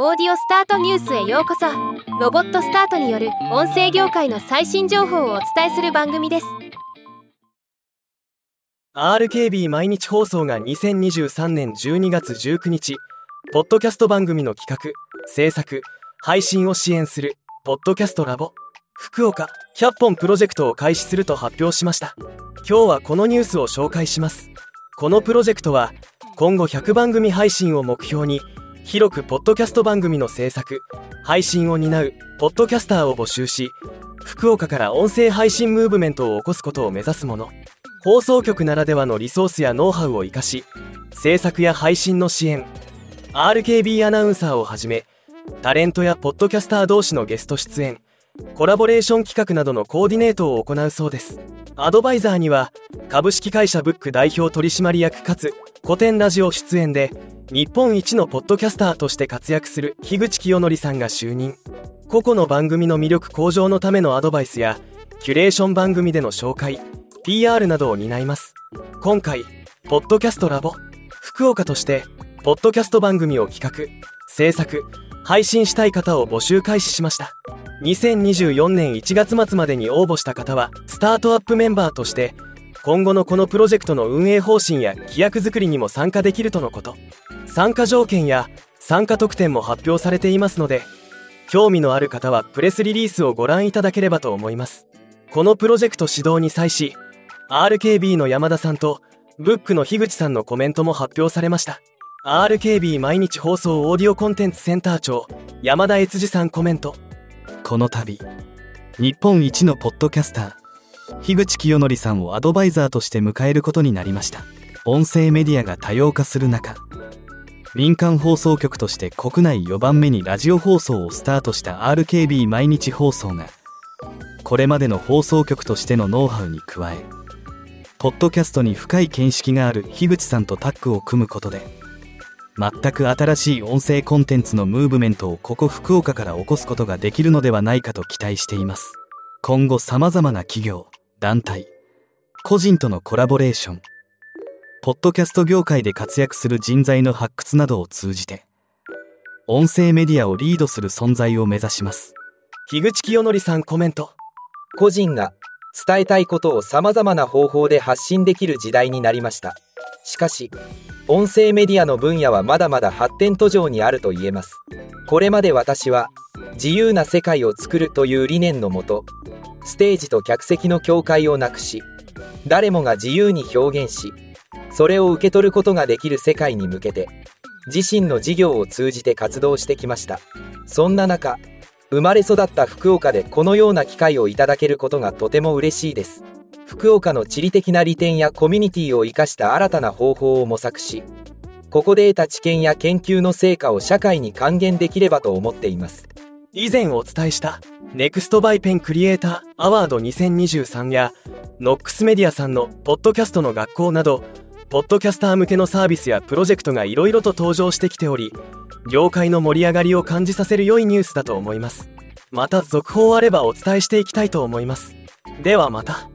オーディオスタートニュースへようこそ。ロボットスタートによる音声業界の最新情報をお伝えする番組です。RKB 毎日放送が2023年12月19日ポッドキャスト番組の企画制作配信を支援するポッドキャストラボ福岡100本プロジェクトを開始すると発表しました。今日はこのニュースを紹介します。このプロジェクトは今後100番組配信を目標に広くポッドキャスト番組の制作配信を担うポッドキャスターを募集し福岡から音声配信ムーブメントを起こすことを目指すもの。放送局ならではのリソースやノウハウを生かし制作や配信の支援。RKB アナウンサーをはじめタレントやポッドキャスター同士のゲスト出演。コラボレーション企画などのコーディネートを行うそうです。アドバイザーには株式会社ブック代表取締役かつ古典ラジオ出演で日本一のポッドキャスターとして活躍する樋口清則さんが就任。個々の番組の魅力向上のためのアドバイスやキュレーション番組での紹介 PR などを担います。今回ポッドキャストラボ福岡としてポッドキャスト番組を企画制作配信したい方を募集開始しました。2024年1月末までに応募した方はスタートアップメンバーとして今後のこのプロジェクトの運営方針や規約作りにも参加できるとのこと。参加条件や参加特典も発表されていますので興味のある方はプレスリリースをご覧いただければと思います。このプロジェクト指導に際し RKB の山田さんとブックの樋口さんのコメントも発表されました。RKB 毎日放送オーディオコンテンツセンター長山田悦司さんコメント。この度日本一のポッドキャスター樋口清則さんをアドバイザーとして迎えることになりました。音声メディアが多様化する中民間放送局として国内4番目にラジオ放送をスタートした RKB 毎日放送がこれまでの放送局としてのノウハウに加えポッドキャストに深い見識がある樋口さんとタッグを組むことで全く新しい音声コンテンツのムーブメントをここ福岡から起こすことができるのではないかと期待しています。今後さまざまな企業団体個人とのコラボレーションポッドキャスト業界で活躍する人材の発掘などを通じて音声メディアをリードする存在を目指します。樋口清則さんコメント。個人が伝えたいことを様々な方法で発信できる時代になりました。しかし音声メディアの分野はまだまだ発展途上にあると言えます。これまで私は自由な世界を作るという理念のもとステージと客席の境界をなくし誰もが自由に表現しそれを受け取ることができる世界に向けて自身の事業を通じて活動してきました。そんな中生まれ育った福岡でこのような機会をいただけることがとても嬉しいです。福岡の地理的な利点やコミュニティを生かした新たな方法を模索しここで得た知見や研究の成果を社会に還元できればと思っています。以前お伝えしたネクストバイペンクリエイターアワード2023やノックスメディアさんのポッドキャストの学校などポッドキャスター向けのサービスやプロジェクトがいろいろと登場してきており業界の盛り上がりを感じさせる良いニュースだと思います。また続報あればお伝えしていきたいと思います。ではまた。